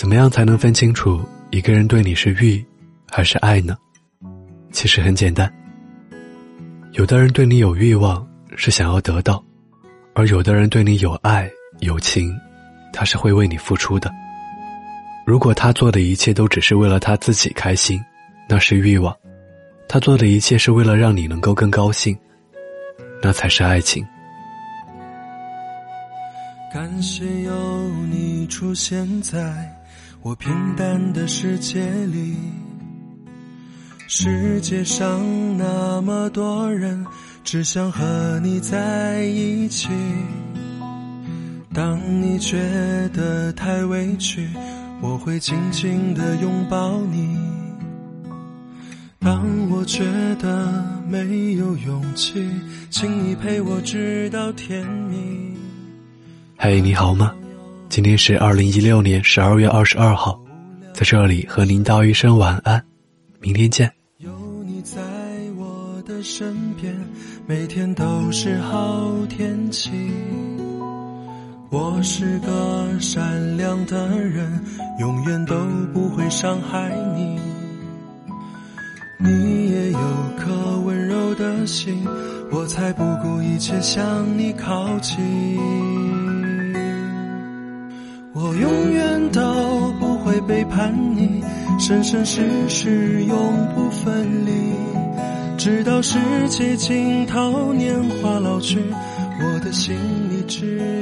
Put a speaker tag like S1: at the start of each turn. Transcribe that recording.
S1: 怎么样才能分清楚一个人对你是欲还是爱呢？其实很简单。有的人对你有欲望，是想要得到；而有的人对你有爱有情，他是会为你付出的。如果他做的一切都只是为了他自己开心，那是欲望；他做的一切是为了让你能够更高兴，那才是爱情。
S2: 感谢有你出现在我平淡的世界里。世界上那么多人，只想和你在一起。当你觉得太委屈，我会紧紧的拥抱你。当我觉得没有勇气，请你陪我直到天明。
S1: 嘿，你好吗？今天是二零一六年十二月二十二号，在这里和您道一声晚安，明天见。
S2: 有你在我的身边，每天都是好天气。我是个善良的人，永远都不会伤害你。你也有颗温柔的心，我才不顾一切向你靠近。背叛你。生生世世永不分离，直到世界尽头，年华老去，我的心里只有。